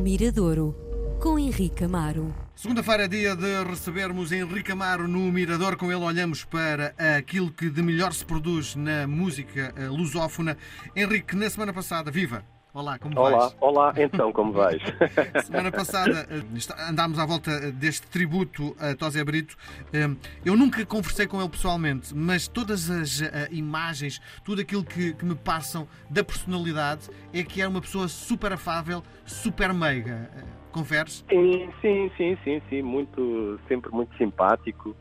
Miradouro, com Henrique Amaro. Segunda-feira é dia de recebermos Henrique Amaro no Mirador. Com ele olhamos para aquilo que de melhor se produz na música eh, lusófona. Henrique, na semana passada, viva! Olá, como Olá, vais? olá, então, como vais? Semana passada eh, andámos à volta eh, deste tributo a Tosé Brito. Eh, Eu nunca conversei com ele pessoalmente, mas todas as eh, imagens, tudo aquilo que, que me passam da personalidade é que era uma pessoa super afável, super meiga. Conferes? Sim, sim, sim, sim, sim, muito, sempre muito simpático,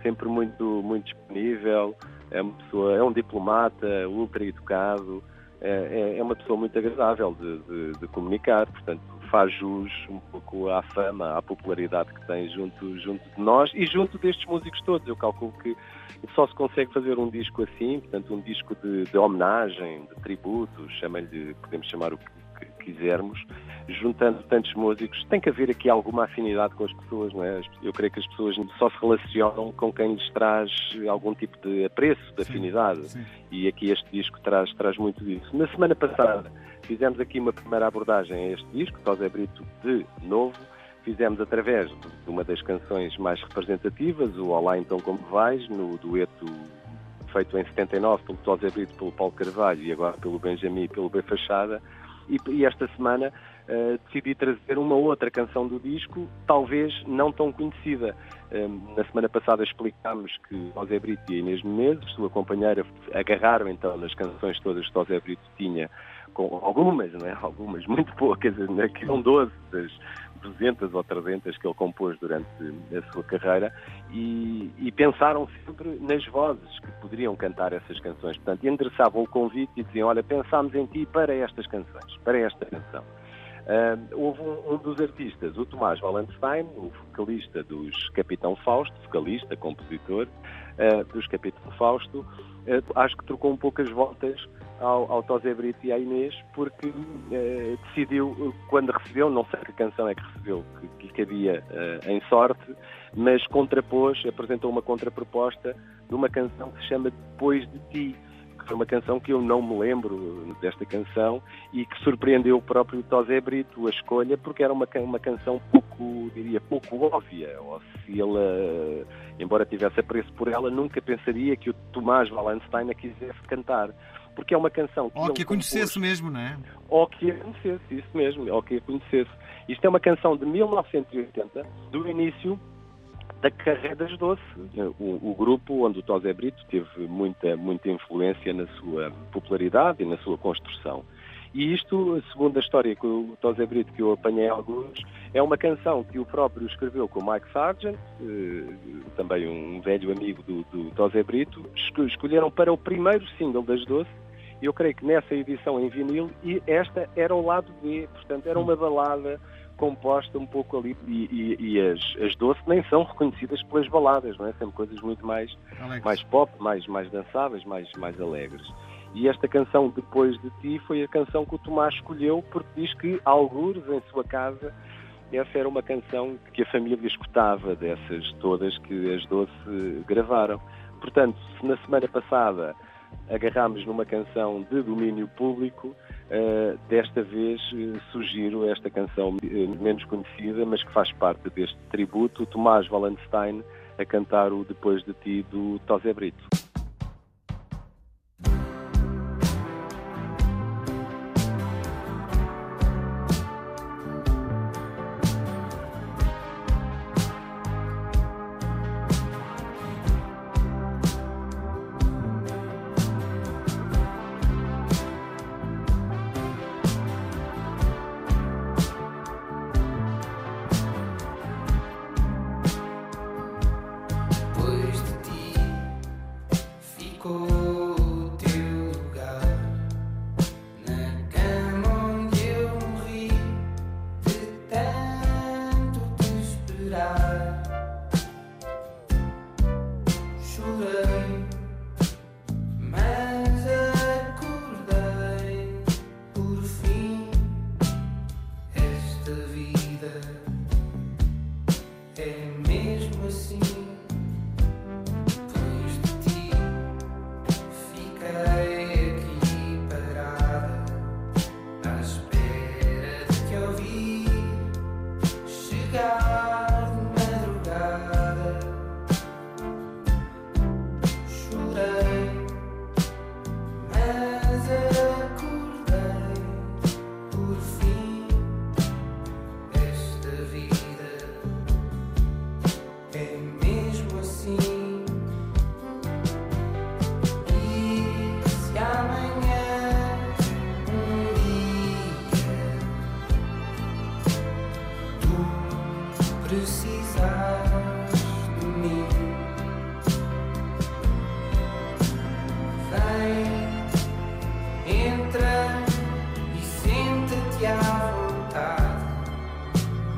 sempre muito, muito disponível, é uma pessoa, é um diplomata, ultra educado, é, é- é uma pessoa muito agradável de, de- de comunicar, portanto faz jus um pouco à fama, à popularidade que tem junto, junto de nós e junto destes músicos todos. Eu calculo que só se consegue fazer um disco assim, portanto um disco de, de homenagem, de tributo, chama-lhe, podemos chamar o que quisermos, juntando tantos músicos, tem que haver aqui alguma afinidade com as pessoas, não é? Eu creio que as pessoas só se relacionam com quem lhes traz algum tipo de apreço, de Sim, afinidade. Sim. E aqui este disco traz, traz muito disso. Na semana passada fizemos aqui uma primeira abordagem a este disco, Tosé Brito de novo. Fizemos através de uma das canções mais representativas, o Olá Então Como Vais, no dueto feito em 79 pelo Tosé Brito, pelo Paulo Carvalho e agora pelo Benjamin e pelo B Fachada. E, e esta semana eh, decidi trazer uma outra canção do disco, talvez não tão conhecida. Eh, na semana passada explicámos que José Brito e Inês Menezes, sua companheira, agarraram então nas canções todas que José Brito tinha, com algumas, não é? Algumas, muito poucas, né? que são 12 das 200 ou 300 que ele compôs durante a sua carreira e, e pensaram sempre nas vozes que poderiam cantar essas canções. Portanto, endereçavam o convite e diziam, olha, pensámos em ti para estas canções, para esta canção. Ah, houve um, um dos artistas, o Tomás Wallenstein, o vocalista dos Capitão Fausto, vocalista, compositor ah, dos Capitão Fausto, ah, acho que trocou um pouco as voltas ao, ao Brito e à Inês, porque ah, decidiu, quando recebeu, não sei que canção é que recebeu, que, que em sorte, mas contrapôs, apresentou uma contraproposta de uma canção que se chama Depois de Ti, foi uma canção que eu não me lembro desta canção e que surpreendeu o próprio Tosé Brito a escolha porque era uma, uma canção pouco, diria, pouco óbvia, ou se ele, eh, embora tivesse apreço por ela, nunca pensaria que o Tomás Wallenstein a quisesse cantar. Porque é uma canção que Ou que a compôs- conhecesse mesmo, não é? ou que a conhecesse, isso mesmo, ou que a conhecesse. Isto é uma canção de 1980, do início da carreira das Doce, o, o grupo onde o Tosé Brito teve muita, muita influência na sua popularidade e na sua construção. E isto, segundo a história que o Tosé Brito, que eu apanhei alguns, é uma canção que o próprio escreveu com o Mike Sargent, eh, também um velho amigo do, do Tosé Brito, esco- escolheram para o primeiro single das Doce, eu creio que nessa edição em vinil, e esta era o lado B, portanto era uma balada composta um pouco ali, e, e- e as, as doce nem são reconhecidas pelas baladas, não é? Sempre coisas muito mais, Alex? mais pop, mais, mais dançáveis, mais, mais alegres. E esta canção, Depois de Ti, foi a canção que o Tomás escolheu, porque diz que, algures em sua casa, essa era uma canção que a família escutava, dessas todas que as Doce gravaram. Portanto, se na semana passada agarrámos numa canção de domínio público, eh, desta vez eh, sugiro esta canção eh, menos conhecida, mas que faz parte deste tributo, Tomás Wallenstein a cantar o Depois de Ti do Tosé Brito. fique à vontade.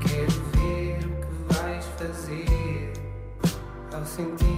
Quero ver o que vais fazer ao sentir.